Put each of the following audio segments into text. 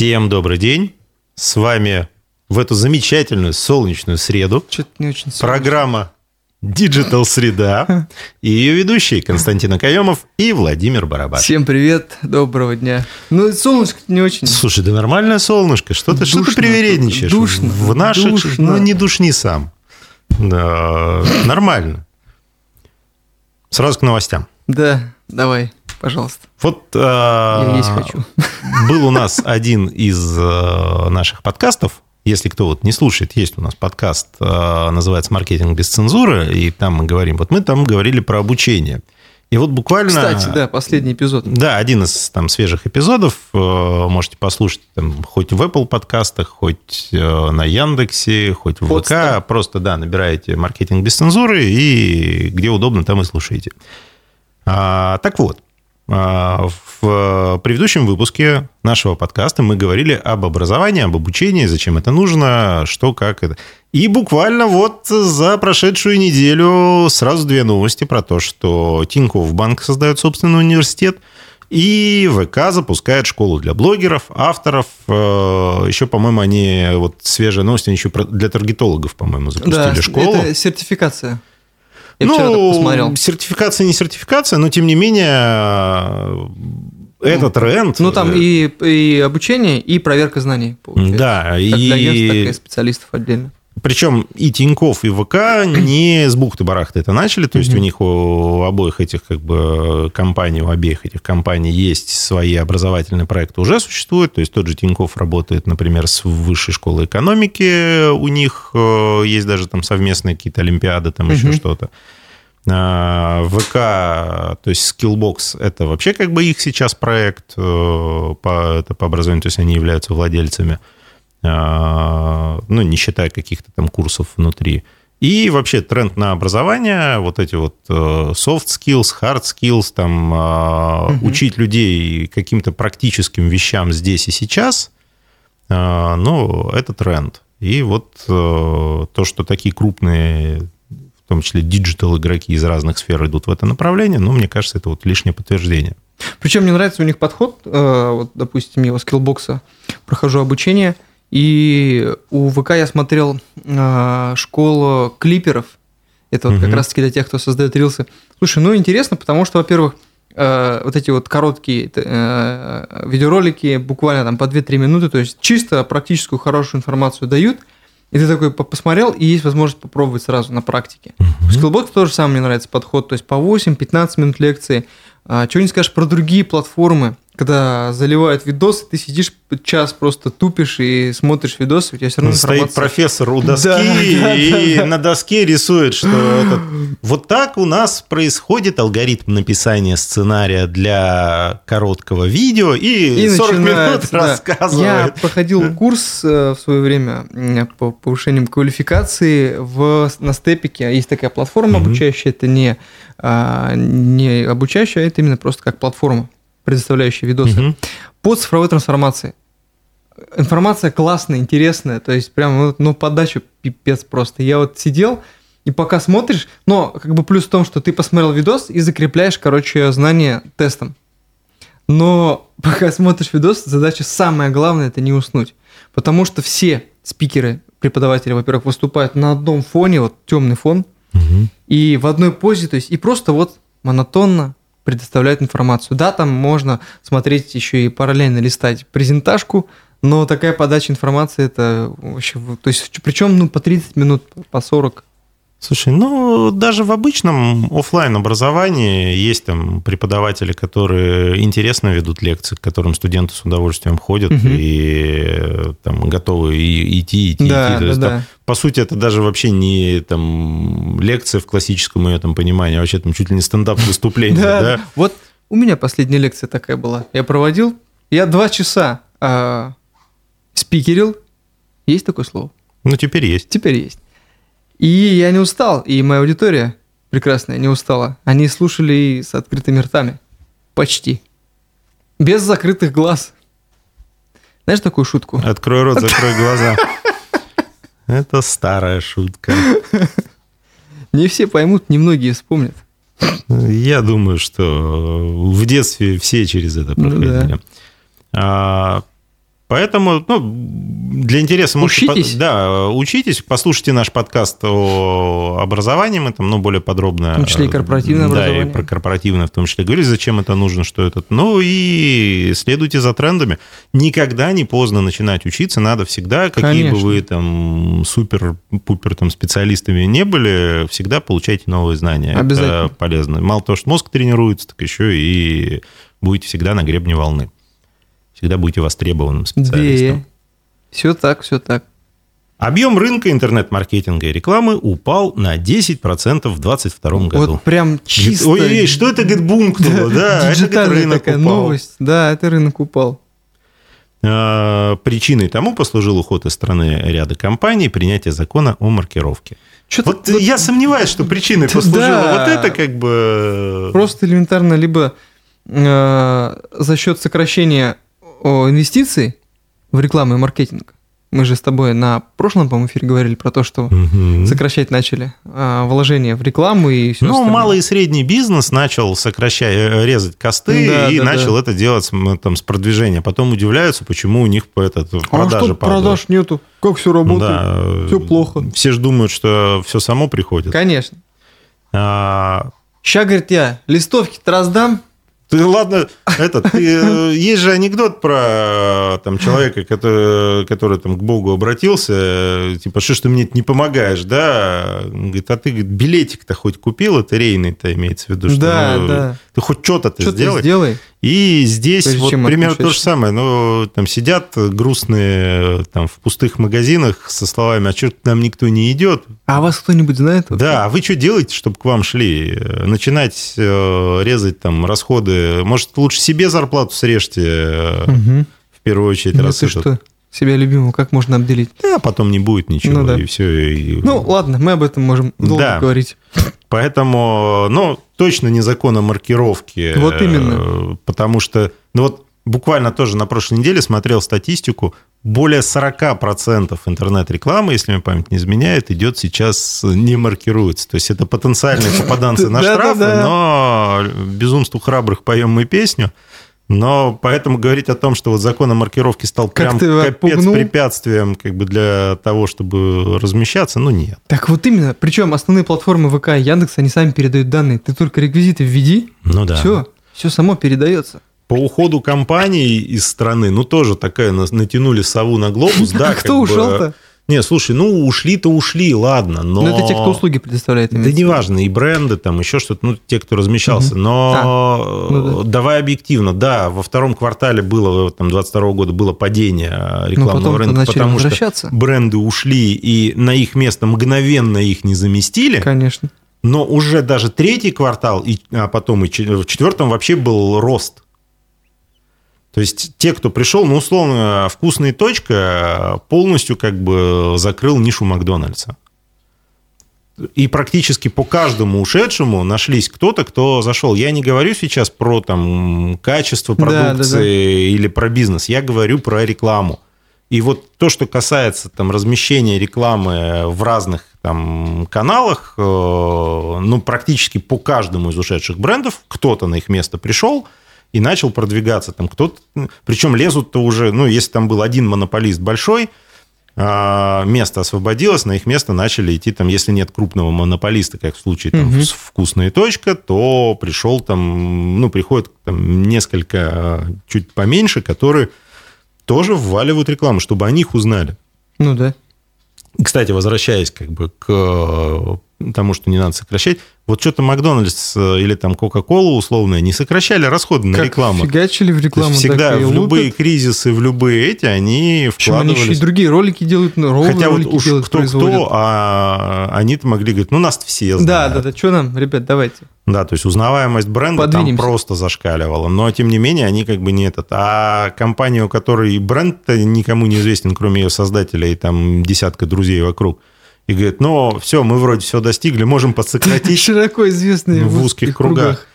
Всем добрый день. С вами в эту замечательную солнечную среду Что-то не очень солнечно. программа Digital Среда и ее ведущие Константин Акаемов и Владимир Барабаш. Всем привет, доброго дня. Ну, солнышко не очень. Слушай, да нормальное солнышко. Что ты, что ты привередничаешь? душно, В наших... душно. Ну, не душни сам. Да, нормально. Сразу к новостям. Да, давай, пожалуйста. Вот а, Я есть хочу. был у нас один из э, наших подкастов. Если кто вот не слушает, есть у нас подкаст, э, называется «Маркетинг без цензуры», и там мы говорим, вот мы там говорили про обучение. И вот буквально... Кстати, да, последний эпизод. Да, один из там свежих эпизодов. э, Можете послушать там, хоть в Apple подкастах, хоть э, на Яндексе, хоть в Подстер. ВК. Просто, да, набираете «Маркетинг без цензуры» и где удобно, там и слушаете. А, так вот, в предыдущем выпуске нашего подкаста мы говорили об образовании, об обучении, зачем это нужно, что, как это. И буквально вот за прошедшую неделю сразу две новости про то, что Тинькофф Банк создает собственный университет, и ВК запускает школу для блогеров, авторов. Э, Еще, по-моему, они, вот свежая новость, они еще для таргетологов, по-моему, запустили Да, школу. это сертификация. Я ну, вчера посмотрел. сертификация не сертификация, но тем не менее это тренд. Ну, там и, и обучение, и проверка знаний, получается. Да, Как для агентств, так и и специалистов отдельно. Причем и Тиньков, и ВК не с бухты-барахты это начали, то есть у них у обоих этих как бы компаний, у обеих этих компаний есть свои образовательные проекты уже существуют, то есть тот же Тиньков работает, например, с высшей школой экономики, у них э, есть даже там совместные какие-то олимпиады, там еще что-то. А, ВК, то есть Skillbox, это вообще как бы их сейчас проект э, по, это по образованию, то есть они являются владельцами, ну, не считая каких-то там курсов внутри. И вообще тренд на образование, вот эти вот э, soft skills, hard skills, там, а, Мгм. учить людей каким-то практическим вещам здесь и сейчас, а, ну, это тренд. И вот э, то, что такие крупные в том числе digital игроки из разных сфер идут в это направление, ну, мне кажется, это вот лишнее подтверждение. Причем мне нравится у них подход. э, Вот, допустим, я у Skillbox а прохожу обучение, и у ВК я смотрел э, школу клиперов. Это вот как Мгм. раз-таки для тех, кто создает рилсы. Слушай, ну интересно, потому что, во-первых, э, вот эти вот короткие э, видеоролики, буквально там по 2-3 минуты, то есть чисто практическую хорошую информацию дают, и ты такой по- посмотрел, и есть возможность попробовать сразу на практике. В Skillbox тоже самый мне нравится подход, то есть по 8-15 минут лекции. А, чего не скажешь про другие платформы, когда заливают видосы, ты сидишь час просто тупишь и смотришь видосы, у тебя все равно Стоит информация. профессор у доски Да, и да, да. на доске рисует, что этот... вот так у нас происходит алгоритм написания сценария для короткого видео и, И 40 минут да. Я рассказывает. проходил курс э, в свое время м, по повышению квалификации в, на степике. Есть такая платформа обучающая, это не, а, не обучающая, а это именно просто как платформа, предоставляющая видосы. Мгм. по цифровой трансформации. Информация классная, интересная, то есть прям ну, подача пипец просто. Я вот сидел, и пока смотришь, но как бы плюс в том, что ты посмотрел видос и закрепляешь, короче, знания тестом. Но пока смотришь видос, задача самая главная это не уснуть. Потому что все спикеры, преподаватели, во-первых, выступают на одном фоне, вот темный фон, Мгм. и в одной позе, то есть и просто вот монотонно предоставляют информацию. Да, там можно смотреть еще и параллельно листать презентажку, но такая подача информации это вообще, то есть причем ну по 30 минут, по 40. Слушай, ну, даже в обычном оффлайн образовании есть там преподаватели, которые интересно ведут лекции, к которым студенты с удовольствием ходят Мгм. и э, там готовы и идти, идти, Да, идти. То да, есть, там, да. по сути, это даже вообще не там лекция в классическом ее там понимании, а вообще там чуть ли не стендап-выступление, Да, да? Вот у меня последняя лекция такая была. Я проводил, я два часа а, спикерил. Есть такое слово? Ну, теперь есть. Теперь есть. И я не устал, и моя аудитория прекрасная не устала. Они слушали с открытыми ртами. Почти. Без закрытых глаз. Знаешь такую шутку? Открой рот, закрой глаза. Это старая шутка. Не все поймут, немногие вспомнят. Я думаю, что в детстве все через это Ну проходили. А, Поэтому ну, для интереса можете... Учитесь. Да, учитесь, послушайте наш подкаст о образовании, мы там ну, более подробно... В том числе и корпоративное да, образование. и про корпоративное в том числе говорили, зачем это нужно, что это. Ну и следуйте за трендами. Никогда не поздно начинать учиться, надо всегда, какие Конечно. бы вы там супер-пупер там специалистами не были, всегда получайте новые знания. Обязательно. Это полезно. Мало того, что мозг тренируется, так еще и будете всегда на гребне волны. Всегда будете востребованным специалистом. Да. Все так, все так. Объем рынка интернет-маркетинга и рекламы упал на 10% в 2022 году. Вот прям чисто... Ой, что это, говорит, бумкнуло? Да, это, говорит, рынок такая упал. новость. Да, это рынок упал. А, Причиной тому послужил уход из страны ряда компаний и принятие закона о маркировке. Что-то Вот я сомневаюсь, что причиной Да. послужило вот это как бы... Просто элементарно либо э, за счет сокращения о, инвестиций в рекламу и маркетинг. Мы же с тобой на прошлом, по-моему, эфире говорили про то, что Мгм. сокращать начали а, вложения в рекламу и все Ну, малый и средний бизнес начал сокращать, э, резать косты Да, и да, начал да. это делать там, с продвижения. Потом удивляются, почему у них этот, А продажи что падают. продаж нету? Как все работает? Да, Всё плохо. Все же думают, что все само приходит. Конечно. А, Ща, говорит, я листовки-то раздам. Ты ладно, это, ты, э, есть же анекдот про э, там, человека, который, который там, к Богу обратился, э, типа, что ж ты мне не помогаешь, да? Он говорит, а ты говорит, билетик-то хоть купил, это рейный-то имеется в виду, что Да, ну, да. ты хоть что-то ты Что ты сделай. И здесь Прежде вот примерно то же самое. Ну, там сидят грустные там, в пустых магазинах со словами, а что нам никто не идет? А вас кто-нибудь знает? вообще? Да, а вы что делаете, чтобы к вам шли? Начинать э, резать там расходы. Может, лучше себе зарплату срежьте э, Мгм. в первую очередь, Ну раз ты этот- что? Себя любимого как можно обделить? Да, потом не будет ничего, Ну да. и все. Ну, ладно, мы об этом можем долго Да. говорить. Поэтому, ну, точно не закон о маркировке. Вот э, именно. Потому что, ну вот буквально тоже на прошлой неделе смотрел статистику, более 40% интернет-рекламы, если мне память не изменяет, идет сейчас не маркируется. То есть это потенциальные попаданцы на штрафы, но безумству храбрых поем мы песню. Но поэтому говорить о том, что вот закон о маркировке стал Как прям капец отпугнул? препятствием как бы для того, чтобы размещаться, ну нет. Так вот именно. Причем основные платформы ВК и Яндекс, они сами передают данные. Ты только реквизиты введи, Ну да. все, все само передается. По уходу компаний из страны, ну, тоже такая, натянули сову на глобус, да. А кто ушел-то? Не, слушай, ну, ушли-то ушли, ладно, но... Ну, это те, кто услуги предоставляет. Да неважно, и бренды, там, еще что-то, ну, те, кто размещался. Но А, ну э, давай объективно, да, во втором квартале было, там, 22 года было падение э, Но рекламного рынка, потому что бренды ушли, и на их место мгновенно их не заместили. Конечно. Но уже даже третий квартал, и, а потом и в четвертом вообще был рост. То есть те, кто пришел, ну, условно, вкусная точка полностью как бы закрыл нишу Макдональдса. И практически по каждому ушедшему нашлись кто-то, кто зашел. Я не говорю сейчас про там, качество Да, да, продукции да. или про бизнес. Я говорю про рекламу. И вот то, что касается там, размещения рекламы в разных там, каналах, э, ну, практически по каждому из ушедших брендов кто-то на их место пришел и начал продвигаться. Там кто-то, причем лезут-то уже, ну, если там был один монополист большой, а, место освободилось, на их место начали идти, там, если нет крупного монополиста, как в случае там, с «Вкусная точка», то пришел там, ну, приходит там, несколько а, чуть поменьше, которые тоже вваливают рекламу, чтобы о них узнали. Ну да. Кстати, возвращаясь как бы к э, тому, что не надо сокращать, вот что-то Макдональдс э, или там Кока-Кола условная не сокращали расходы на как рекламу. фигачили в рекламу, всегда в любые лупят. кризисы, в любые эти, они Причем они еще и вкладывались. другие ролики делают, ровные Хотя вот ролики уж делают, производят. кто-кто, а они-то могли говорить, ну, нас все Да, знают. да, да, что нам, ребят, давайте. Да, то есть узнаваемость бренда там Подвинемся. просто зашкаливала. Но, тем не менее, они как бы не этот. А компания, у которой бренд-то никому не известен, кроме ее создателя и там десятка друзей вокруг, и говорит, ну, все, мы вроде все достигли, можем подсократить Широко известные в узких кругах.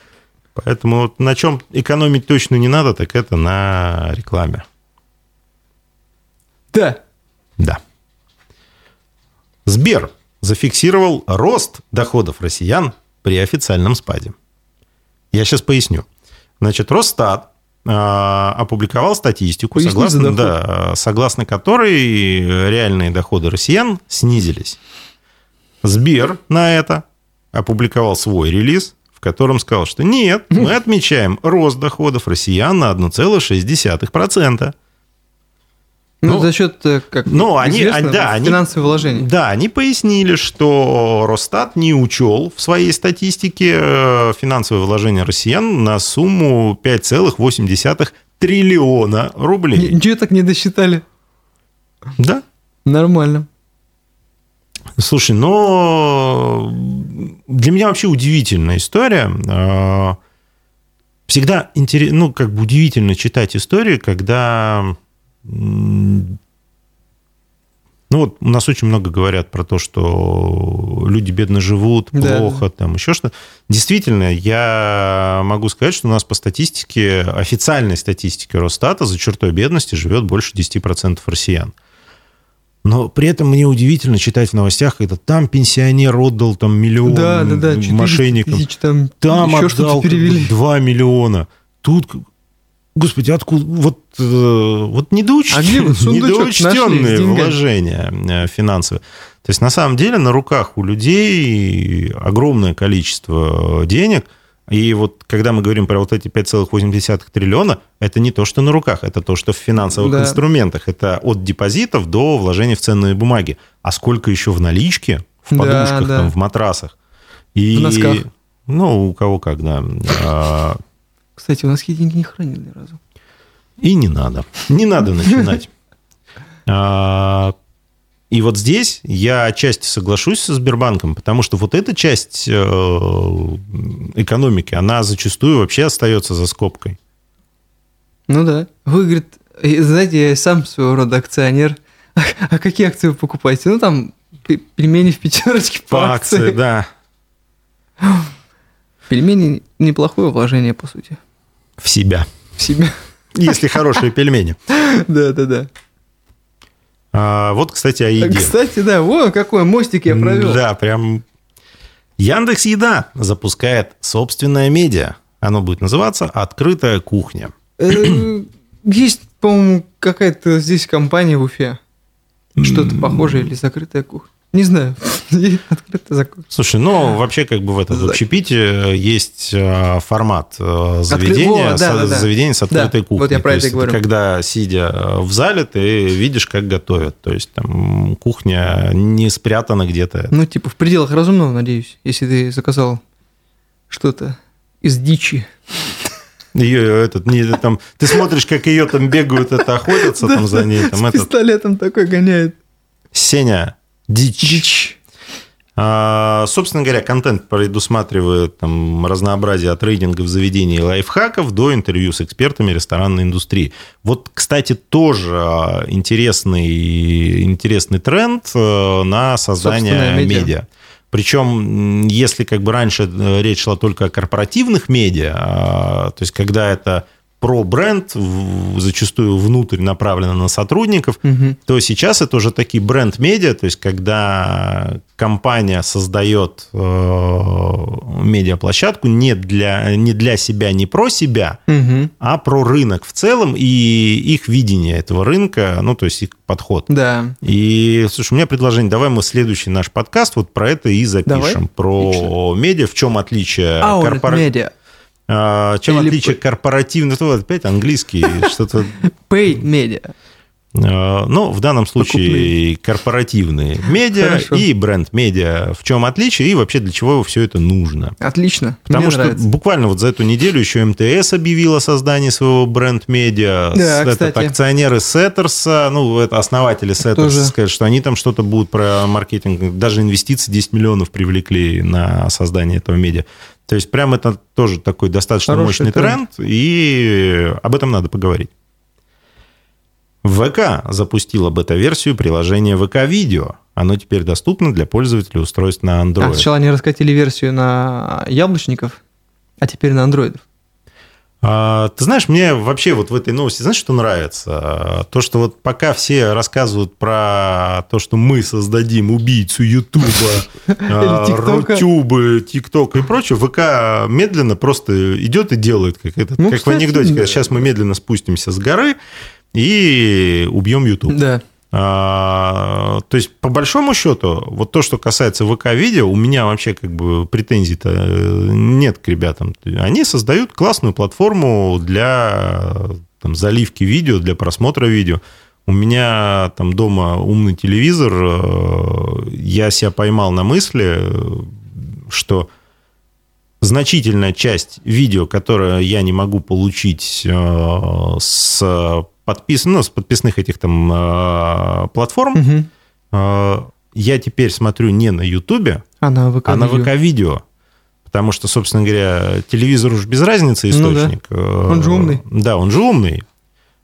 Поэтому вот на чем экономить точно не надо, так это на рекламе. Да. Да. Сбер зафиксировал рост доходов россиян при официальном спаде. Я сейчас поясню. Значит, Росстат опубликовал статистику, согласно, да, согласно которой реальные доходы россиян снизились. Сбер на это опубликовал свой релиз, в котором сказал, что нет, мы отмечаем рост доходов россиян на 1,6%. Ну, Ну, за счет, э, как ну, они- известно, да, они- финансовых вложений. Да, они пояснили, что Росстат не учел в своей статистике э, финансовые вложения россиян на сумму 5,8 триллиона рублей. Ничего так не досчитали. Да. Нормально. Слушай, но для меня вообще удивительная история. Э, Всегда интересно, ну, как бы удивительно читать истории, когда... Ну, вот у нас очень много говорят про то, что люди бедно живут, Да, плохо, там еще что Действительно, я могу сказать, что у нас по статистике, официальной статистике Росстата за чертой бедности живет больше 10% россиян. Но при этом мне удивительно читать в новостях, когда там пенсионер отдал там миллион Да, да, да. 400 мошенникам. тысяч, там, Там отдал что-то перевели. 2 миллиона. Тут, господи, откуда? Вот, э, вот недоуч... А где недоучтенные вложения э, финансовые. То есть, на самом деле, на руках у людей огромное количество денег. И вот когда мы говорим про вот эти 5,8 триллиона, это не то, что на руках, это то, что в финансовых Да. инструментах. Это от депозитов до вложений в ценные бумаги. А сколько еще в наличке, в Да, подушках, да. там, в матрасах. И, В носках. Ну, у кого как, да. А, Кстати, у нас такие деньги не хранил ни разу. И не надо. Не надо начинать. А, И вот здесь я отчасти соглашусь со Сбербанком, потому что вот эта часть э, экономики, она зачастую вообще остается за скобкой. Ну да. Вы, говорит, знаете, я сам своего рода акционер. А какие акции вы покупаете? Ну, там, пе- пельмени в пятерочке по, По акции, да. Пельмени неплохое вложение, по сути, В себя. в себя. Если хорошие пельмени. Да, да, да. А, Вот, кстати, о еде. Кстати, да, во, какой мостик я провел. Да, прям... Яндекс Еда запускает собственное медиа. Оно будет называться «Открытая кухня». Э, Есть, по-моему, какая-то здесь компания в Уфе. Что-то похожее или закрытая кухня. Не знаю. Открытая закрытая. Слушай, ну вообще как бы в этом общепите есть э, формат э, заведения, Во, да, с, да, да. заведения с открытой Да, кухней. вот я про То это говорю. Когда сидя в зале, ты видишь, как готовят. То есть там кухня не спрятана где-то. Ну, типа, в пределах разумного, надеюсь, если ты заказал что-то из дичи. Ее этот не там. Ты смотришь, как ее там бегают, это охотятся там за ней. Там С этот пистолетом такой гоняет. Сеня дичь. Дичь. А, собственно говоря, контент предусматривает там, разнообразие от трейдингов заведений и лайфхаков до интервью с экспертами ресторанной индустрии. Вот, кстати, тоже а, интересный, интересный тренд э, на создание медиа. медиа. Причем, если как бы раньше э, речь шла только о корпоративных медиа, а, то есть когда это про бренд, зачастую внутрь направлено на сотрудников, Мгм. то сейчас это уже такие бренд-медиа, то есть когда компания создает э, медиаплощадку не для, не для себя, не про себя, Мгм. а про рынок в целом и их видение этого рынка, ну, то есть их подход. Да. И, слушай, у меня предложение, давай мы следующий наш подкаст вот про это и запишем. Давай. Про медиа, в чем отличие Аурит корпора- медиа. А, чем Или отличие корпоративного, вот опять английский, что-то Paid медиа. Э, Ну, в данном случае корпоративные медиа Хорошо. и бренд-медиа. В чем отличие и вообще для чего все это нужно? Отлично. Потому Мне что нравится. буквально вот за эту неделю еще МТС объявил о создании своего бренд-медиа. Да, кстати. этот, акционеры Сеттерса, ну, это основатели Сеттерса, Тоже. сказали, что они там что-то будут про маркетинг. Даже инвестиции 10 миллионов привлекли на создание этого медиа. То есть прям это тоже такой достаточно Хороший мощный тренд, и об этом надо поговорить. ВК запустила бета-версию приложения ВК-видео. Оно теперь доступно для пользователей устройств на А, Android. сначала они раскатили версию на яблочников, а теперь на андроидов. А, ты знаешь, мне вообще вот в этой новости, знаешь, что нравится? То, что вот пока все рассказывают про то, что мы создадим убийцу Ютуба, Рутюбы, ТикТок и прочее, ВК медленно просто идет и делает, как, это, ну, как кстати, в анекдоте. Да. Сейчас мы медленно спустимся с горы и убьем Ютуб. Да. А, то есть, по большому счету, вот то, что касается ВК-видео, у меня вообще как бы претензий-то э, нет к ребятам. Они создают классную платформу для там, заливки видео, для просмотра видео. У меня там дома умный телевизор, э, я себя поймал на мысли, что значительная часть видео, которое я не могу получить э, с подпис, ну, с подписных этих там э, платформ, угу. я теперь смотрю не на Ютубе, а на ВК-видео. А. Потому что, собственно говоря, телевизор уж без разницы источник. Ну, да. Он же умный. Да, он же умный.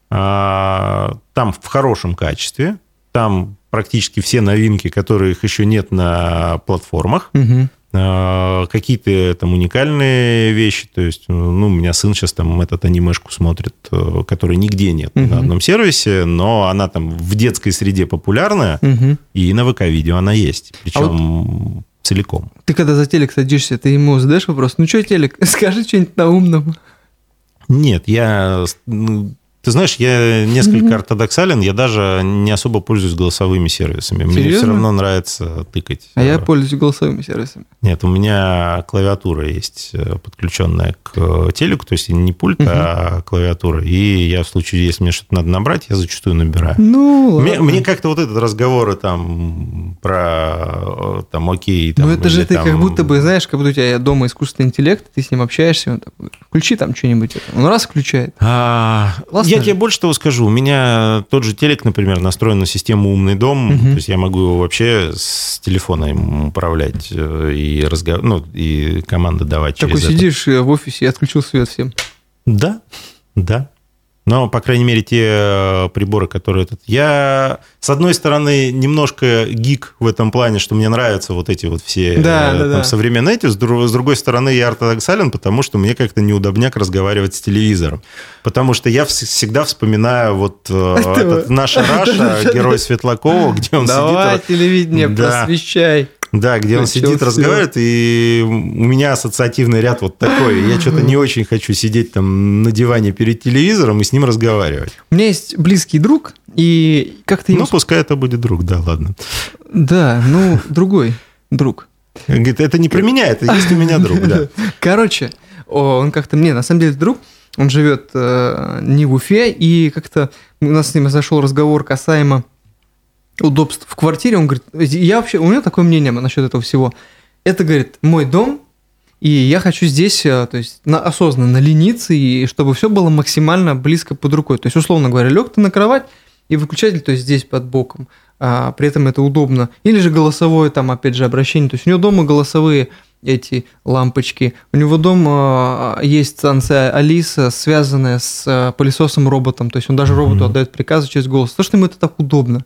А, там в хорошем качестве. Там практически все новинки, которых еще нет на платформах. Угу. А, какие-то там уникальные вещи. То есть, ну, у меня сын сейчас там этот анимешку смотрит, э, которой нигде нет угу. на одном сервисе, но она там в детской среде популярная, угу. и на ВК-видео она есть. Причем... А вот целиком. Ты когда за телек садишься, ты ему задаешь вопрос, ну что телек, скажи что-нибудь на умном. Нет, я ну, ты знаешь, я несколько ортодоксален, я даже не особо пользуюсь голосовыми сервисами. Серьезно? Мне все равно нравится тыкать. А я пользуюсь голосовыми сервисами. Нет, у меня клавиатура есть э, подключенная к э, телеку, то есть не пульт, mm-hmm. а клавиатура. И я в случае, если мне что-то надо набрать, я зачастую набираю. Ну, мне, мне как-то вот этот разговор там про э, там окей. Там, ну это же ты там... как будто бы, знаешь, как будто у тебя дома искусственный интеллект, ты с ним общаешься, он такой, включи там что-нибудь. Он раз включает. А, я тебе больше того скажу. У меня тот же телек, например, настроен на систему «Умный дом». Угу. То есть я могу его вообще с телефона им управлять э, и, разговор... ну, и команды давать Такой через сидишь это. в офисе и отключил свет всем. Да, да. Но, по крайней мере, те э, приборы, которые этот... Я, с одной стороны, немножко гик в этом плане, что мне нравятся вот эти вот все да, э, там, да. современные эти. С другой стороны, я ортодоксален, потому что мне как-то неудобняк разговаривать с телевизором. Потому что я всегда вспоминаю вот э, наша Раша, герой Светлакова, где он сидит... Давай, телевидение, просвещай. Да, где он сидит, разговаривает, и у меня ассоциативный ряд вот такой. Я что-то не очень хочу сидеть там на диване перед телевизором и с ним разговаривать. У меня есть близкий друг, и как-то... Ну, пускай это будет друг, да, ладно. Да, ну, другой друг. Говорит, это не про меня, это есть у меня друг, да. Короче, он как-то мне, на самом деле, друг, он живет э, не в Уфе, и как-то у нас с ним зашел разговор касаемо удобств в квартире, он говорит, я вообще, у меня такое мнение насчет этого всего. Это, говорит, мой дом, и я хочу здесь, э, то есть, на, осознанно лениться, и чтобы все было максимально близко под рукой. То есть, условно говоря, лег ты на кровать, и выключатель, то есть, здесь под боком. А, при этом это удобно. Или же голосовое, там, опять же, обращение. То есть, у него дома голосовые эти лампочки. У него дома э, есть станция Алиса, связанная с э, пылесосом-роботом. То есть, он даже роботу mm-hmm. отдает приказы через голос. То, что ему это так удобно.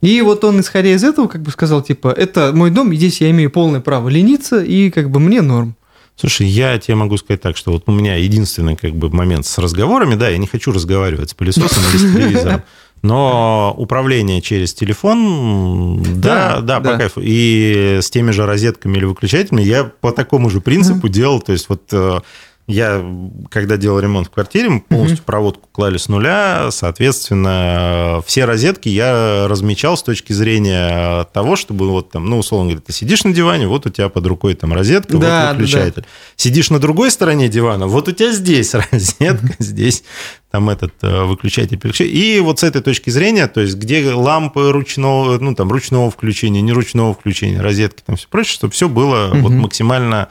И вот он, исходя из этого, как бы сказал, типа, это мой дом, и здесь я имею полное право лениться, и как бы мне норм. Слушай, я тебе могу сказать так, что вот у меня единственный как бы момент с разговорами, да, я не хочу разговаривать с пылесосом или с телевизором, но управление через телефон, да, да, да, да, по кайфу. И с теми же розетками или выключателями я по такому же принципу делал. То есть вот э, я, когда делал ремонт в квартире, мы полностью mm-hmm. проводку клали с нуля, соответственно, все розетки я размечал с точки зрения того, чтобы вот там, ну, условно говоря, ты сидишь на диване, вот у тебя под рукой там розетка, да, вот выключатель. Да. Сидишь на другой стороне дивана, вот у тебя здесь розетка, mm-hmm. здесь там этот э, выключатель, переключатель. И вот с этой точки зрения, то есть где лампы ручного, ну, там, ручного включения, не ручного включения, розетки, там все прочее, чтобы все было mm-hmm. вот максимально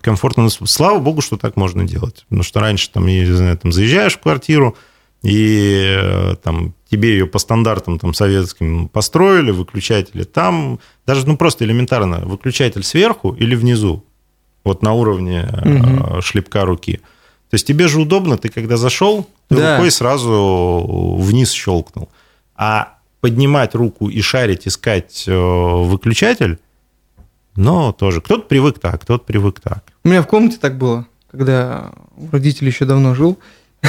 комфортно. Слава богу, что так можно делать. Потому что раньше там, я не знаю, там заезжаешь в квартиру, и э, там тебе ее по стандартам там, советским построили, выключатели там, даже ну, просто элементарно, выключатель сверху или внизу, вот на уровне угу. шлепка руки. То есть тебе же удобно, ты когда зашел, ты да. рукой сразу вниз щелкнул. А поднимать руку и шарить, искать э, выключатель, но тоже кто-то привык так, кто-то привык так. У меня в комнате так было. когда у родителей еще давно жил.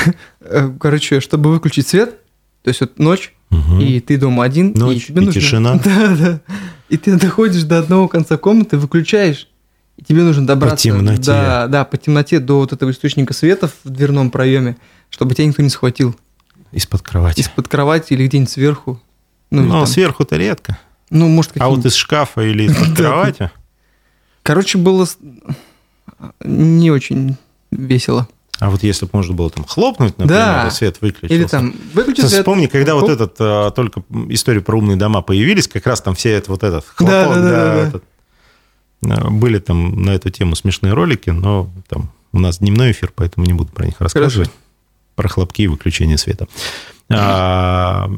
Короче, чтобы выключить свет, то есть вот ночь, Мгм. и ты дома один, Ночь, и тебе и нужно... тишина. Да, да. И ты доходишь до одного конца комнаты, выключаешь, и тебе нужно добраться... темноте. Да, да, по темноте до вот этого источника света в дверном проеме, чтобы тебя никто не схватил. Из-под кровати. Из-под кровати или где-нибудь сверху. Ну, или там- сверху-то редко. ну может, А вот из шкафа или из-под Да. кровати? Короче, было не очень весело. А вот если бы можно было там хлопнуть, например, Да. и свет выключился. Или там выключи Ты свет. вспомни, когда вот Хоп. этот а, только история про умные дома появились, как раз там все это вот этот хлопок, Да, да, да, да, да. этот, а, были там на эту тему смешные ролики, но там у нас дневной эфир, поэтому не буду про них рассказывать. Про хлопки и выключение света. А,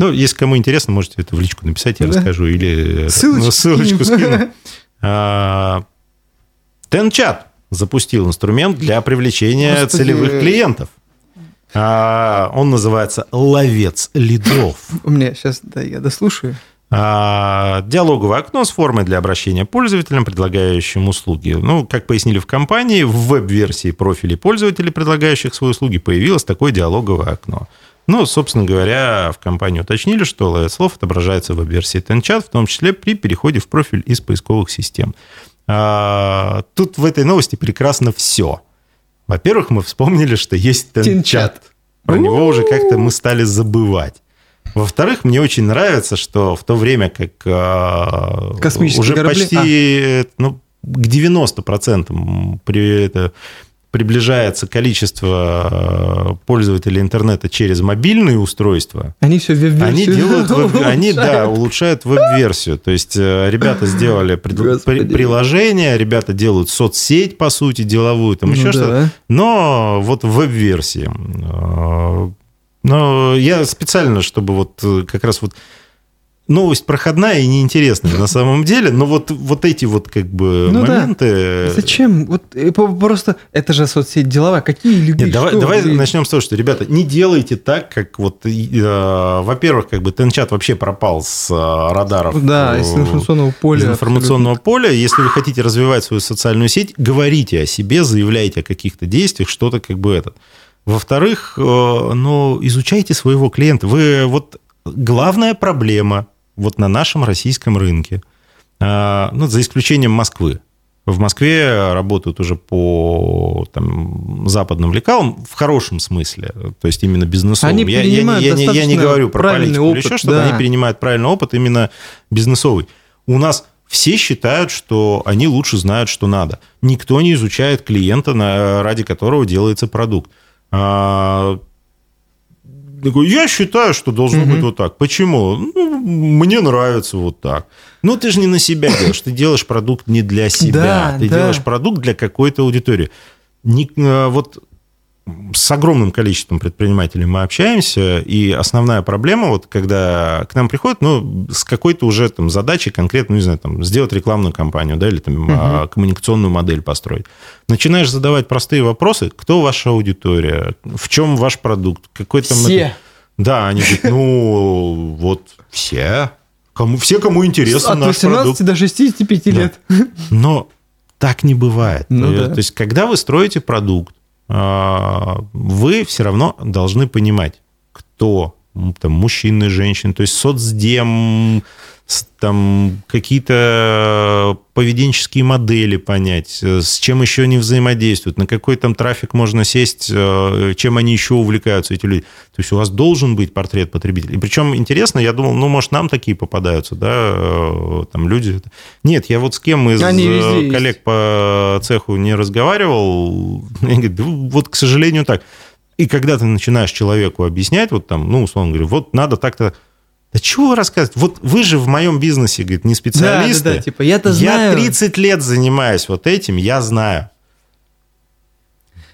ну, если кому интересно, можете это в личку написать, я Да. расскажу. Или это, Ссылочку ну, ссылочку скину. А, Тенчат запустил инструмент для привлечения Господи. целевых клиентов. А, он называется «Ловец лидов». У меня сейчас, да, я дослушаю. А, диалоговое окно с формой для обращения пользователям, предлагающим услуги. Ну, как пояснили в компании, в веб-версии профилей пользователей, предлагающих свои услуги, появилось такое диалоговое окно. Ну, собственно говоря, в компании уточнили, что ловец слов отображается в веб-версии TenChat, в том числе при переходе в профиль из поисковых систем. А, тут в этой новости прекрасно все. Во-первых, мы вспомнили, что есть TenChat. Про него уже как-то мы стали забывать. Во-вторых, мне очень нравится, что в то время как а, уже корабли? почти ну, к 90% при, это, приближается количество а, пользователей интернета через мобильные устройства, Они все веб они делают веб- они да улучшают веб-версию. То есть э, ребята сделали пред- Господи. при- приложение, ребята делают соцсеть по сути деловую, там Ну еще да. что-то. Но вот в веб-версии. Э, Но я специально, чтобы вот э, как раз вот новость проходная и неинтересная на самом деле, но вот, вот эти вот как бы Ну да. моменты... Зачем? Вот э, просто это же соцсеть деловая. Какие люди? Нет, давай, что? давай начнем с того, что, ребята, не делайте так, как вот, э, во-первых, как бы Тенчат вообще пропал с э, радаров. Да, э, из информационного поля. из информационного поля. Если вы хотите развивать свою социальную сеть, говорите о себе, заявляйте о каких-то действиях, что-то как бы это. Во-вторых, э, ну, изучайте своего клиента. Вы вот главная проблема вот на нашем российском рынке, э, ну, за исключением Москвы. В Москве работают уже по там, западным лекалам в хорошем смысле, то есть именно бизнесовым. Они я, я я не- я не говорю про политику или опыт, еще что-то, да. они перенимают правильный опыт именно бизнесовый. У нас все считают, что они лучше знают, что надо. Никто не изучает клиента, на- ради которого делается продукт. Такой, я считаю, что должно Мгм. быть вот так. Почему? Ну, мне нравится вот так. Ну, ты же не на себя делаешь, ты делаешь продукт не для себя, Да, ты да. делаешь продукт для какой-то аудитории. Не- э, вот с огромным количеством предпринимателей мы общаемся, и основная проблема, вот когда к нам приходят, ну, с какой-то уже там задачей конкретно, ну, не знаю, там, сделать рекламную кампанию, да, или там а, коммуникационную модель построить. Начинаешь задавать простые вопросы, кто ваша аудитория, в чем ваш продукт, какой там... Все. это- Да, они говорят, ну, вот все, кому, все, кому интересен От наш 18 продукт. до 65 Да. лет. Но так не бывает. Ну да. То есть, когда вы строите продукт, вы все равно должны понимать, кто там, мужчины, женщины, то есть соцдем, там какие-то поведенческие модели понять, э, с чем еще они взаимодействуют, на какой там трафик можно сесть, э, чем они еще увлекаются, эти люди. То есть у вас должен быть портрет потребителя. И причем интересно, я думал, ну, может, нам такие попадаются, да, э, там люди. Нет, я вот с кем из везде есть. коллег по цеху не разговаривал, они говорят, «Да вот, к сожалению, так. И когда ты начинаешь человеку объяснять, вот там, ну, условно говоря, вот надо так-то... Да чего вы рассказываете? Вот вы же в моем бизнесе, говорит, не специалисты. Да, да, да, типа, я-то Я знаю. 30 лет занимаюсь вот этим, я знаю.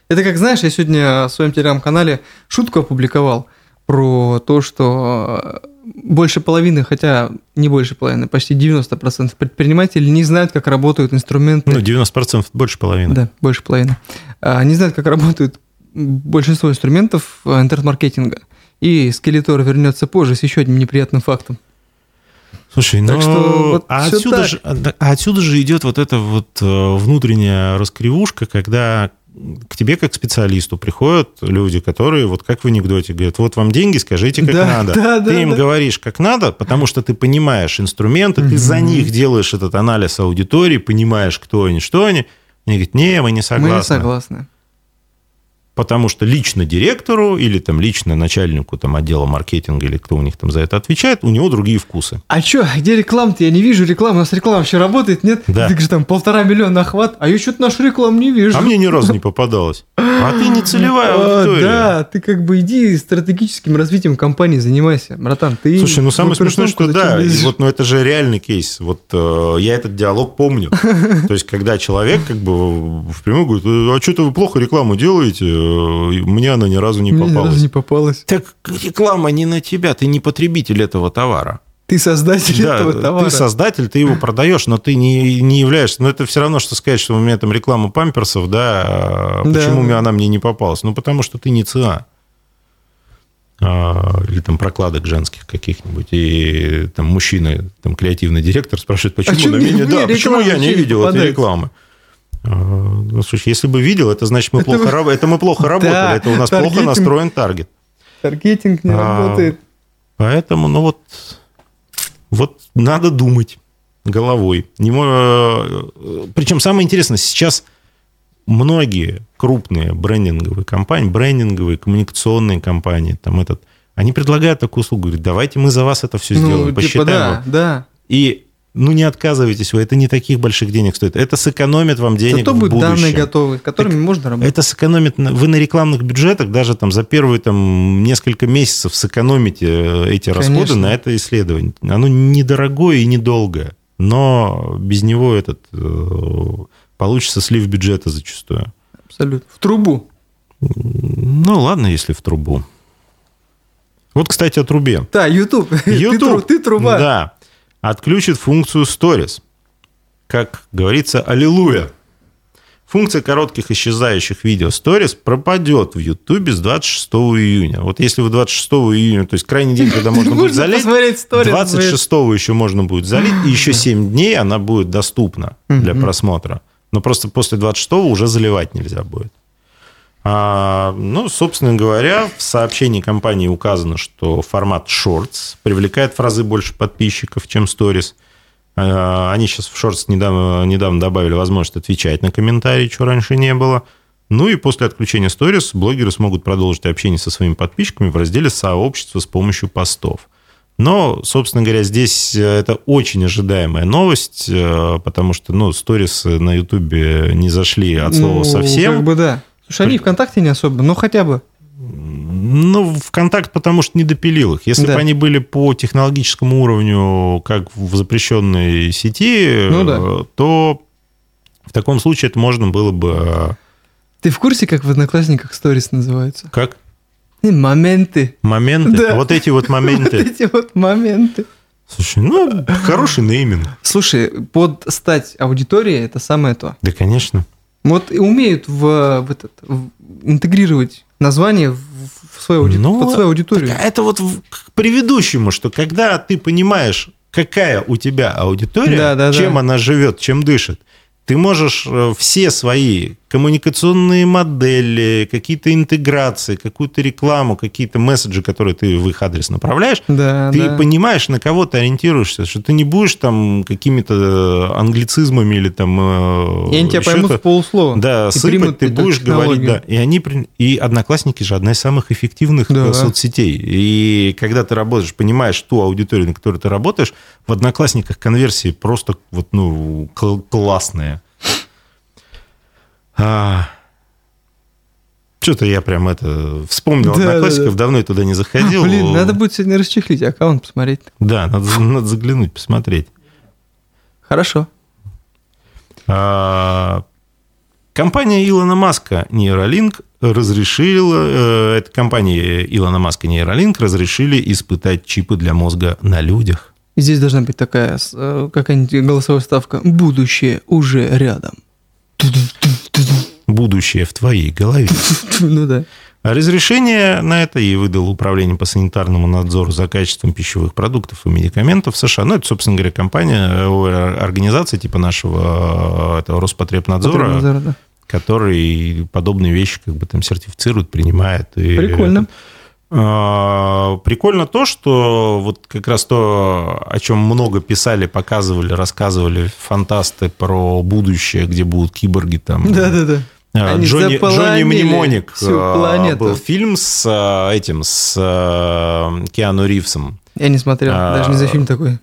Это как, знаешь, я сегодня в своем телеграм-канале шутку опубликовал про то, что э, больше половины, хотя не больше половины, почти 90% предпринимателей не знают, как работают инструменты. Ну, 90% больше половины. Да, больше половины. А, Не знают, как работают большинство инструментов э, интернет-маркетинга. И Скелетор вернется позже с еще одним неприятным фактом. Слушай, Так ну, что вот а, отсюда так. же, а отсюда же идет вот эта вот э, внутренняя раскривушка, когда к тебе как специалисту приходят люди, которые, вот как в анекдоте, говорят, вот вам деньги, скажите, как Да, надо. да, ты да, им да. говоришь, как надо, потому что ты понимаешь инструменты, ты за них делаешь этот анализ аудитории, понимаешь, кто они, что они. Они говорят, не, мы не согласны. Мы не согласны. Потому что лично директору или там лично начальнику там, отдела маркетинга или кто у них там за это отвечает, у него другие вкусы. А чё, где реклама-то? Я не вижу рекламы. У нас реклама вообще работает, нет? Да. Ты же там полтора миллиона охват, а я что-то нашу рекламу не вижу. А мне ни разу не попадалось. А ты не целевая аудитория. Да, ты как бы иди стратегическим развитием компании занимайся, братан. Ты Слушай, ну самое смешное, что да, и вот, ну это же реальный кейс. Вот э, я этот диалог помню. То есть, когда человек как бы впрямую говорит, «Э, а что-то вы плохо рекламу делаете, мне она ни разу не Мне ни разу попалась. не попалось. Так реклама не на тебя, ты не потребитель этого товара. Ты создатель Да, этого товара. ты создатель, ты его продаешь, но ты не, не являешься... Но это все равно, что сказать, что у меня там реклама памперсов, да, а Да, почему да. мне она мне не попалась? Ну, потому что ты не ЦА. А, Или там прокладок женских каких-нибудь. И там мужчина, там креативный директор спрашивает, почему чё на меня... Да, почему я не видел этой попадается? рекламы? А, Ну, слушай, если бы видел, это значит, мы Это плохо, вы- это мы плохо работали, Да, это у нас плохо таргетинг. настроен таргет. Таргетинг не А, работает. Поэтому, ну вот, вот надо думать головой. Не э, Причем самое интересное, сейчас многие крупные брендинговые компании, брендинговые коммуникационные компании, там этот, они предлагают такую услугу, говорят, давайте мы за вас это все сделаем, Ну, типа, посчитаем. да, вам». да. И ну не отказывайтесь вы, это не таких больших денег стоит. Это сэкономит вам денег Зато в будут будущем. данные готовы, которыми можно работать. Это сэкономит, вы на рекламных бюджетах даже там за первые там несколько месяцев сэкономите э, эти расходы Конечно. на это исследование. Оно недорогое и недолгое, но без него этот э, получится слив бюджета зачастую. Абсолютно. В трубу. Ну ладно, если в трубу. Вот, кстати, о трубе. Да, YouTube. Ты YouTube, тру- Ты труба. Да, отключит функцию Stories. Как говорится, аллилуйя. Функция коротких исчезающих видео Stories пропадет в YouTube с 26 июня. Вот если вы 26 июня, то есть крайний день, когда можно будет залить, посмотреть сторис. 26 еще можно будет залить, и еще 7 дней она будет доступна для просмотра. Но просто после 26 уже заливать нельзя будет. А, ну, собственно говоря, в сообщении компании указано, что формат Shorts привлекает в разы больше подписчиков, чем Stories. А, Они сейчас в Shorts недавно, недавно добавили возможность отвечать на комментарии, чего раньше не было. Ну и после отключения Stories блогеры смогут продолжить общение со своими подписчиками в разделе сообщества с помощью постов. Но, собственно говоря, здесь э, это очень ожидаемая новость, э, потому что, ну, сторис на Ютубе не зашли от слова Ну, совсем. Как бы да. Слушай, они ВКонтакте не особо, но хотя бы. Ну, ВКонтакт, потому что не допилил их. Если Да. бы они были по технологическому уровню, как в запрещенной сети, Ну да. то в таком случае это можно было бы... э, Ты в курсе, как в Одноклассниках сторис называются? Как? Моменты. Моменты? Да. Вот эти вот Вот моменты. эти вот моменты. Слушай, ну, хороший нейминг. Слушай, под стать аудиторией это самое то. Да, конечно. Вот и умеют в, в этот, в- интегрировать название в, в свою, ауди- Ну, под свою аудиторию. А это вот к предыдущему, что когда ты понимаешь, какая у тебя аудитория, Да, да, чем да. она живет, чем дышит, ты можешь э, все свои коммуникационные модели, какие-то интеграции, какую-то рекламу, какие-то месседжи, которые ты в их адрес направляешь, Да, ты да. понимаешь, на кого ты ориентируешься, что ты не будешь там какими-то англицизмами или там... э, И они тебя поймут в полуслова. да, и сыпать ты будешь говорить, технологию. да. И они и одноклассники же одна из самых эффективных Да. э, соцсетей. И когда ты работаешь, понимаешь ту аудиторию, на которой ты работаешь, в одноклассниках конверсии просто вот ну кл- классные. А, Что-то я прям это вспомнил Да, да, одноклассников, да. давно я туда не заходил. Блин, надо будет сегодня расчехлить аккаунт, посмотреть. Да, надо, надо заглянуть, посмотреть. Хорошо. А, Компания Илона Маска Neuralink разрешила, э, это компания Илона Маска Neuralink разрешили испытать чипы для мозга на людях. Здесь должна быть такая э, какая-нибудь голосовая ставка. Будущее уже рядом. Будущее в твоей голове. Ну да. Разрешение на это и выдало Управление по санитарному надзору за качеством пищевых продуктов и медикаментов в США. Ну, это, собственно говоря, компания, э, организация типа нашего этого Роспотребнадзора, Потребнадзор, да. который подобные вещи как бы там сертифицирует, принимает. И Прикольно. А, прикольно то, что вот как раз то, о чем много писали, показывали, рассказывали фантасты про будущее, где будут киборги там. Да-да-да а, Они Джонни, Джонни Мнемоник а, был фильм с а, этим, с Киану Ривзом. Я не смотрел, даже не за фильм такой.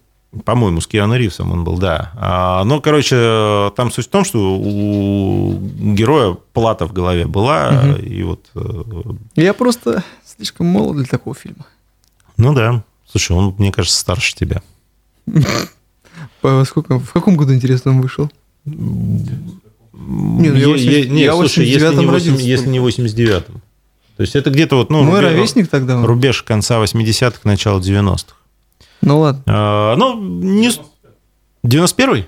По-моему, с Киану Ривзом он был, да. Но, короче, там суть в том, что у героя плата в голове была, угу. и вот... Э, Я просто слишком молод для такого фильма. Ну да. Слушай, он, мне кажется, старше тебя. Сколько? В каком году, интересно, он вышел? Не, ну я, 80, я, не, я слушай, если не, 8, если не 89-м. То есть это где-то вот, ну, Мой рубеж, ровесник тогда. Рубеж конца 80-х, начала 90-х. Ну ладно. А, ну, не... 91-й?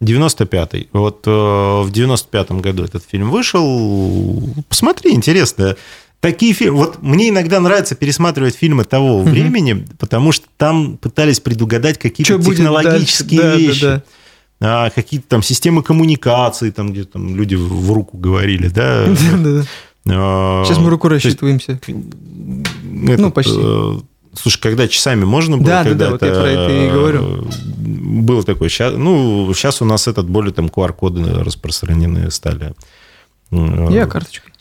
95-й. Вот э, в 95-м году этот фильм вышел. Посмотри, интересно. Такие фильмы. Вот мне иногда нравится пересматривать фильмы того угу. времени, потому что там пытались предугадать какие-то технологические вещи. Да, да, да а, какие-то там системы коммуникации, там, где там люди в руку говорили, да. А, Сейчас мы руку рассчитываемся. ну, почти. Э, слушай, когда часами можно было? Да, да, да, вот я про это и говорю. Было такое. Сейчас, ну, сейчас у нас этот более там QR-коды распространены стали. Я карточкой.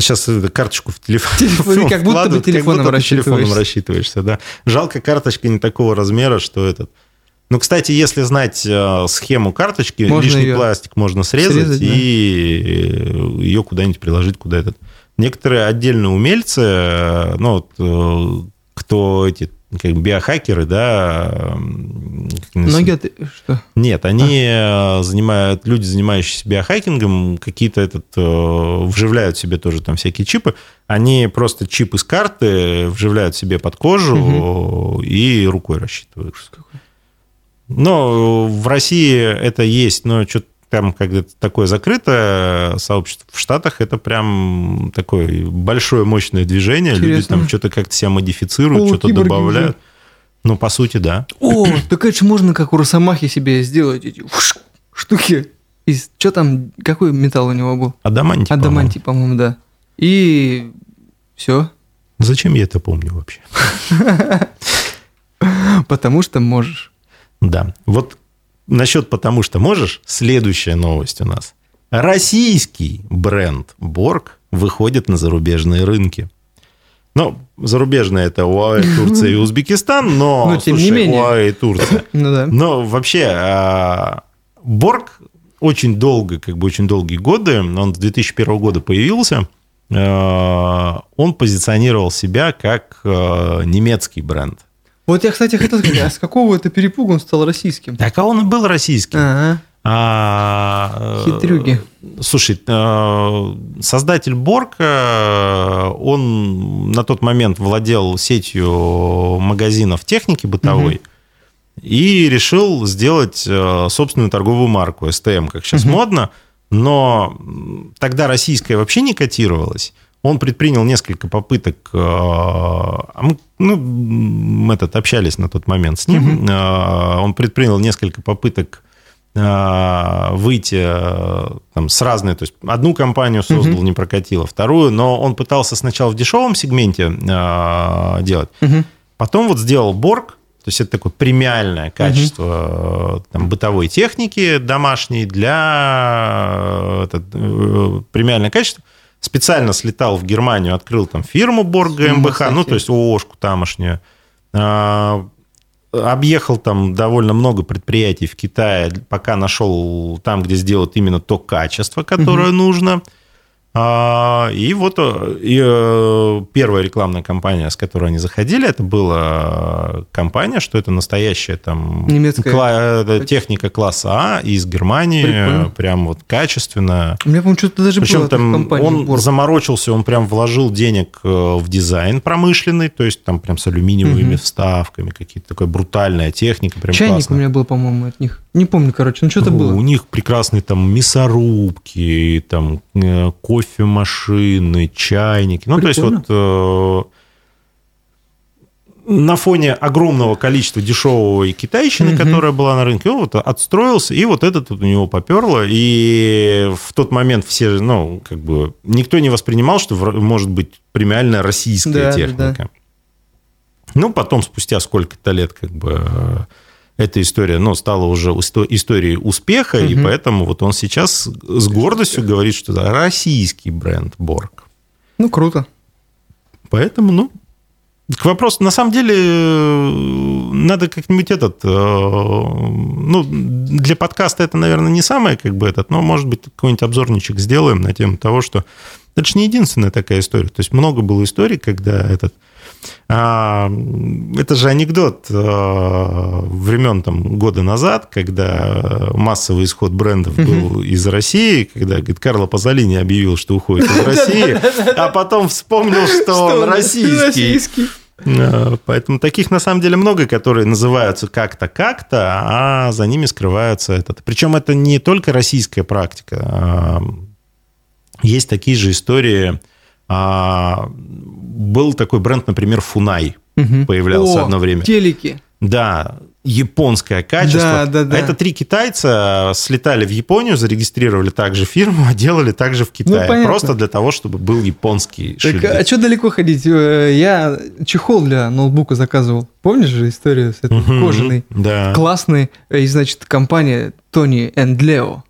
Сейчас карточку в телефон. Телефон, как будто бы телефоном, как будто телефоном рассчитываешься. Да. Жалко, карточка не такого размера, что этот ну, кстати, если знать э, схему карточки, можно лишний ее... пластик можно срезать, срезать и да. ее куда-нибудь приложить куда этот. Некоторые отдельные умельцы, э, ну, вот, э, кто эти как биохакеры, да. Многие ты что? Нет, они а. занимают, люди, занимающиеся биохакингом, какие-то этот, вживляют себе тоже там всякие чипы. Они просто чип из карты вживляют себе под кожу угу. и рукой рассчитывают. Но в России это есть, но что-то там когда такое закрытое сообщество. В Штатах это прям такое большое, мощное движение. Интересно. Люди там что-то как-то себя модифицируют, О, что-то добавляют. Уже. Ну, по сути, да. О, так это же можно как у Росомахи себе сделать эти штуки. И что там, какой металл у него был? Адамантий, Адамантий, по-моему, да. И все. Зачем я это помню вообще? Потому что можешь. Да. Вот насчет «потому что можешь» следующая новость у нас. Российский бренд Борг выходит на зарубежные рынки. Ну, зарубежные это УАЭ, Турция и Узбекистан, но, но тем слушай, не менее. УАЭ и Турция. ну, да. Но вообще а, Борг очень долго, как бы очень долгие годы, он с 2001 года появился, а, он позиционировал себя как а, немецкий бренд. Вот я, кстати, хотел сказать, а с какого это перепуга он стал российским? Так, а он и был российским. Ага. А, Хитрюги. Слушай, э, создатель Борка, он на тот момент владел сетью магазинов техники бытовой угу. и решил сделать э, собственную торговую марку СТМ, как сейчас угу. модно, но тогда российская вообще не котировалась. Он предпринял несколько попыток, э, а мы, ну, мы этот, общались на тот момент с ним, угу. он предпринял несколько попыток э, выйти там, с разной, то есть одну компанию создал, угу. не прокатило, вторую, но он пытался сначала в дешевом сегменте делать, угу. потом вот сделал Борг, то есть это такое премиальное качество угу. там, бытовой техники домашней для это, премиальное качество – специально слетал в Германию, открыл там фирму Борг ГМБХ, ну, то есть ООшку тамошнюю, а, объехал там довольно много предприятий в Китае, пока нашел там, где сделать именно то качество, которое угу. нужно. А, и вот э, и э, первая рекламная кампания, с которой они заходили, это была компания, что это настоящая там Немецкая. кла- техника класса А из Германии, Прикольно. прям вот качественно. У меня, по-моему, что-то даже Причем было там компания. он заморочился, он прям вложил денег э, в дизайн промышленный, то есть там прям с алюминиевыми Мгм. вставками, какие-то такая брутальная техника, прям Чайник классная. у меня был, по-моему, от них. Не помню, короче, ну что-то было. У них прекрасные там мясорубки, там э, кофемашины, чайники. Ну, то есть Прикольно. вот э, на фоне огромного количества дешевого и китайщины, Мгм. которая была на рынке, он вот отстроился, и вот этот вот у него поперло. И в тот момент все, ну, как бы, никто не воспринимал, что может быть премиальная российская Да, да, техника. Ну, потом, спустя сколько-то лет, как бы, эта история, ну, стала уже историей успеха, и Мгм. поэтому вот он сейчас с гордостью говорит, что это российский бренд Борг. Ну, круто. Поэтому, ну, к вопросу, на самом деле, надо как-нибудь этот, э, ну, для подкаста это, наверное, не самое, как бы этот, но, может быть, какой-нибудь обзорничек сделаем на тему того, что это же не единственная такая история. То есть много было историй, когда этот это же анекдот э, времен там, года назад, когда массовый исход брендов был из России, когда говорит, Карло Пазолини объявил, что уходит из России, а потом вспомнил, что он российский. Э, Поэтому таких на самом деле много, которые называются как-то, как-то, а за ними скрываются этот. Причем это не только российская практика. а, Есть такие же истории. Был такой бренд, например, Фунай. Мгм. Появлялся О, одно время. Телеки. Да, японское качество. Да, да, да. А это три китайца слетали в Японию, зарегистрировали также фирму, а делали также в Китае. Ну, понятно. Просто для того, чтобы был японский Так, шильдик. а что далеко ходить? Э, Я чехол для ноутбука заказывал. Помнишь же историю с этой Мгм, кожаной? Да. Классный. И, значит, компания Тони энд Лео.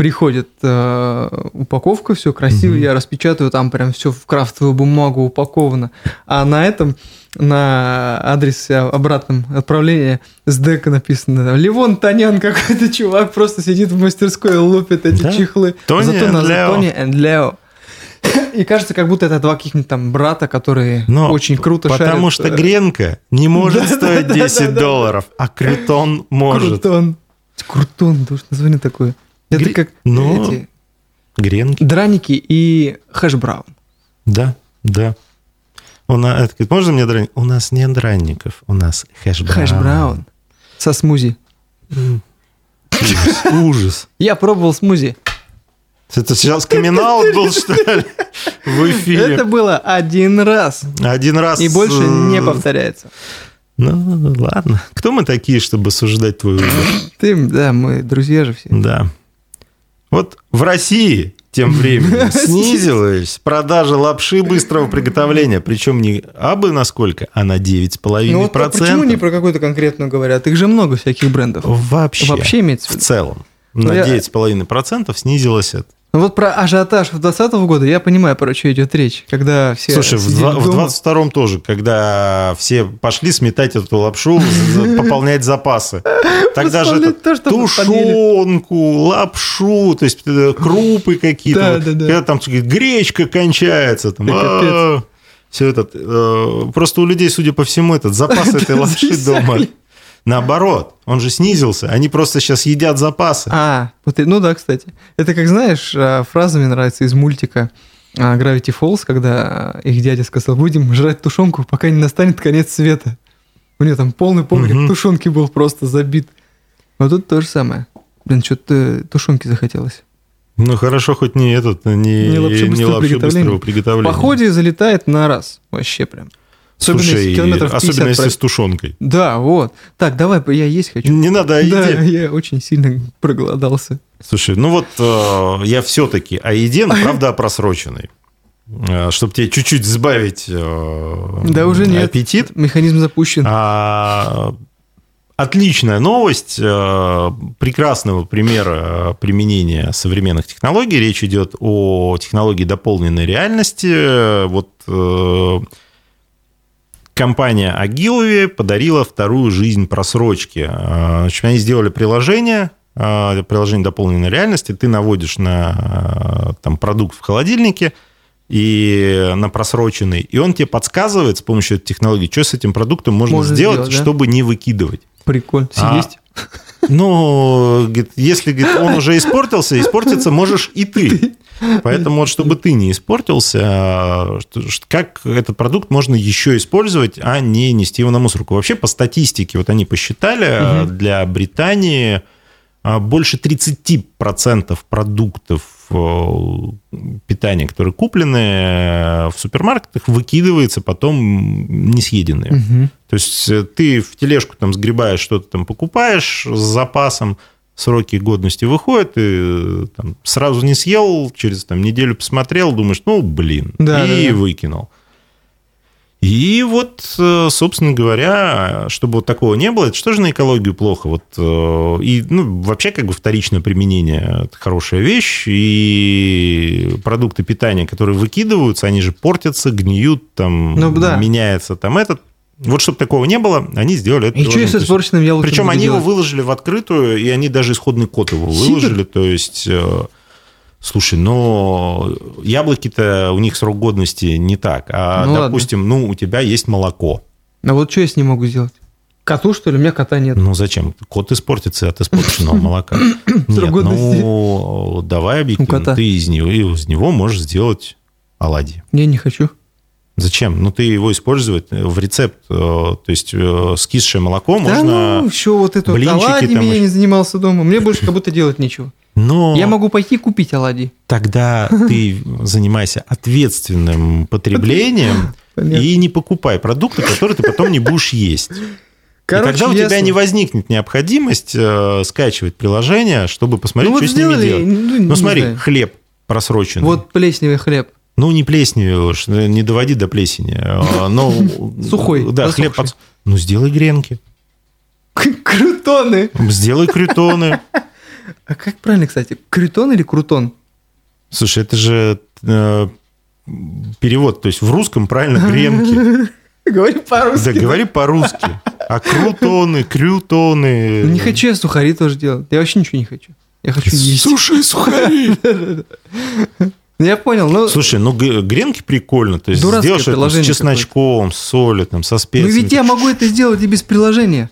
Приходит э, упаковка, все красиво, Мгм. я распечатаю, там прям все в крафтовую бумагу упаковано. А на этом, на адресе обратном отправления с дека написано Ливон Танян, какой-то чувак просто сидит в мастерской и лупит эти Да. чехлы. Тони Зато and на. Тони энд Лео. И кажется, как будто это два каких-нибудь там брата, которые Но очень круто Потому шарят. что гренка не может стоить да, да, 10 да, да. долларов, а крутон может. Крутон. Крутон, тоже название такое. Это Гри- как Ну, эти Гренки, драники и хэш-браун. да, да. У нас, это говорит, можно мне драник? У нас нет дранников, у нас хэш-браун. Хэш-браун. Со смузи. Ужас, ужас. Я пробовал смузи. Это сейчас камин был, что ли, в эфире? Это было один раз. Один раз... И больше э, не повторяется. Ну, ладно. Кто мы такие, чтобы суждать твой выбор? Ты, да, мы друзья же все. Да. Вот в России тем временем снизилась продажа лапши быстрого приготовления. Причем не абы на сколько, а на 9,5%. Ну вот почему не про какую-то конкретную говорят? Их же много всяких брендов. Вообще. Вообще имеется в В виду. целом. Ну, На я- 9,5% снизилось это. Ну вот про ажиотаж 2020 года я понимаю, про что идет речь. Когда все Слушай, в, два- в дома. 22-м тоже, когда все пошли сметать эту лапшу, пополнять запасы. Тогда же тушенку, лапшу, то есть э, крупы какие-то. Когда там гречка кончается. Да, все это. э, Просто у людей, судя по всему, этот запас этой лапши дома. Наоборот, он же снизился. Они просто сейчас едят запасы. А, ну да, кстати. Это как, знаешь, а, фраза мне нравится из мультика а, Gravity Falls, когда а, их дядя сказал, будем жрать тушенку, пока не настанет конец света. У него там полный погреб Мгм. тушенки был просто забит. Вот тут то же самое. Блин, что-то тушенки захотелось. Ну хорошо, хоть не этот, не, Не лапши быстрого приготовления. быстрого приготовления. В походе залетает на раз. Вообще прям. Особенно Слушай, если километров 50 особенно если пройти. с тушенкой. Да, вот. Так, давай, я есть хочу. Не надо о Да, еде. я очень сильно проголодался. Слушай, ну вот э, я все-таки о еде, но правда о просроченной. Чтобы тебе чуть-чуть сбавить э, Да уже нет. аппетит. Механизм запущен. А, отличная новость, э, прекрасного примера применения современных технологий. Речь идет о технологии дополненной реальности. Вот э, компания Agility подарила вторую жизнь просрочки. Значит, они сделали приложение, э, приложение дополненной реальности. Ты наводишь на э, там, продукт в холодильнике, и на просроченный, и он тебе подсказывает с помощью этой технологии, что с этим продуктом можно, Можно сделать, сделать, да? чтобы не выкидывать. Прикольно. А, Съесть. Ну, говорит, если говорит, он уже испортился, испортиться можешь и ты. Поэтому вот, чтобы ты не испортился, что- как этот продукт можно еще использовать, а не нести его на мусорку? Вообще, по статистике, вот они посчитали, а, для Британии а, больше 30% продуктов э, питания, которые куплены э, в супермаркетах, выкидывается потом несъеденные. Мгм. То есть э, ты в тележку там сгребаешь, что-то там покупаешь с запасом, сроки годности выходят, и там, сразу не съел, через там, неделю посмотрел, думаешь, ну, блин, Да, и да, да. выкинул. И вот, э, собственно говоря, чтобы вот такого не было, это что же на экологию плохо? Вот, э, и, ну, вообще, как бы вторичное применение – это хорошая вещь, и продукты питания, которые выкидываются, они же портятся, гниют, там, Ну, да. меняется там этот. Вот чтобы такого не было, они сделали это. И что, если испорченным яблоком Причем они его делать? выложили в открытую, и они даже исходный код его выложили. То есть, э, слушай, но яблоки-то у них срок годности не так. А, Ну, ладно. допустим, ну, у тебя есть молоко. А вот что я с ним могу сделать? Коту, что ли? У меня кота нет. Ну, зачем? Кот испортится от испорченного молока. Нет, ну, давай объективно. Ты из него, из него можешь сделать оладьи. Не, не хочу. Зачем? Ну, ты его использовать в рецепт. э, То есть, э, скисшее молоко Да можно... ну, еще вот это блинчики оладьями там я не занимался дома. Мне больше как будто делать нечего. Но... Я могу пойти купить оладьи. тогда ты занимайся ответственным потреблением и не покупай продукты, которые ты потом не будешь есть. Короче, и тогда у тебя ясно. не возникнет необходимость э, скачивать приложение, чтобы посмотреть, Ну вот что с ними делать. ну, Ну смотри, знаю. хлеб просроченный. Вот плесневый хлеб. Ну, не плесневый уж, не доводи до плесени. э, Но, Сухой, Да, хлеб под... Ну, сделай гренки. Крутоны. Сделай крютоны. А как правильно, кстати? Крютон или крутон? Слушай, это же э, перевод. То есть в русском правильно гренки. Говори по-русски. Да, говори по-русски. А крутоны, крютоны. Ну, Не хочу я сухари тоже делать. Я вообще ничего не хочу. Я хочу есть. Слушай, сухари. Ну, Я понял. Ну, Слушай, ну гренки прикольно. То есть сделаешь это с чесночком, с солью, там, со ну специями. ведь я могу это сделать и без приложения.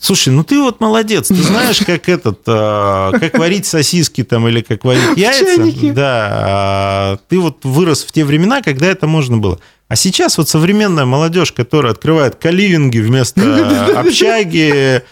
Слушай, ну ты вот молодец. Ты знаешь, как этот, а, как варить сосиски там или как варить яйца. чайнике. Да. а, Ты вот вырос в те времена, когда это можно было. А сейчас вот современная молодежь, которая открывает каливинги вместо общаги,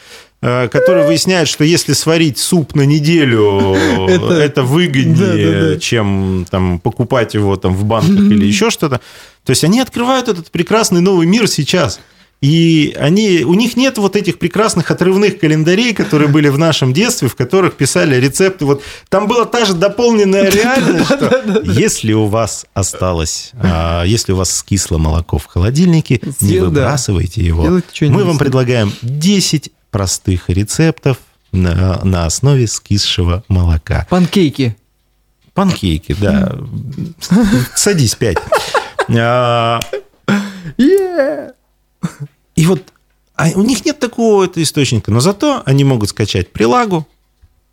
э, который выясняет, что если сварить суп на неделю, Это- это, выгоднее, Да, да, да. чем там, покупать его там, в банках или еще что-то. То есть они открывают этот прекрасный новый мир сейчас. И они, у них нет вот этих прекрасных отрывных календарей, которые были в нашем детстве, в которых писали рецепты. Вот там была та же дополненная реальность, что если у вас осталось, а, если у вас скисло молоко в холодильнике, не выбрасывайте его. Мы вам предлагаем 10 простых рецептов на, на основе скисшего молока. Панкейки. Панкейки, да. Садись, пять. А, Е! И вот а у них нет такого источника, но зато они могут скачать прилагу,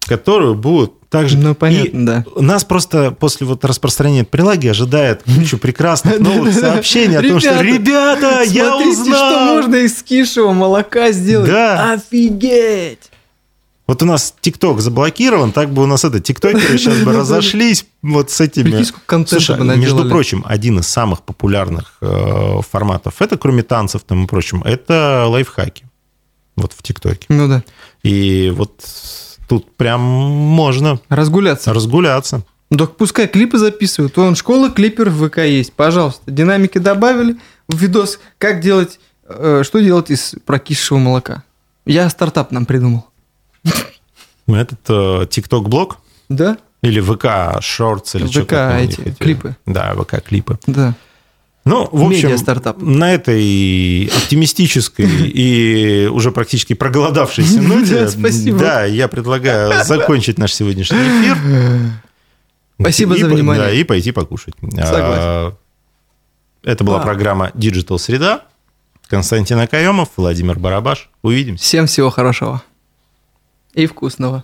которую будут также... Ну, понятно, И да. Нас просто после вот распространения прилаги ожидает куча прекрасных новых сообщений о том, что «Ребята, я Смотрите, что узнал!» можно из кишевого молока сделать. Да. Офигеть! Вот у нас ТикТок заблокирован, так бы у нас это, тиктокеры сейчас бы разошлись вот с этими... Слушай, между прочим, один из самых популярных э, форматов, это кроме танцев там и прочим, это лайфхаки. Вот в ТикТоке. Ну да. И вот тут прям можно Разгуляться. разгуляться. Так пускай клипы записывают. Вон школа клипер в ВК есть. Пожалуйста. Динамики добавили в видос. Как делать, э, что делать из прокисшего молока. Я стартап нам придумал. Этот э, ТикТок-блог Да? или ВК Shorts или ВК что там у них эти клипы. Да, ВК-клипы. Да. Ну, в общем, Медиа-стартап. на этой оптимистической и уже практически проголодавшейся ноте, Да, я предлагаю закончить наш сегодняшний эфир. Спасибо за внимание. Да, и пойти покушать. А, Это была А. программа Digital Среда. Константин Акаемов, Владимир Барабаш. Увидимся. Всем всего хорошего. И вкусного.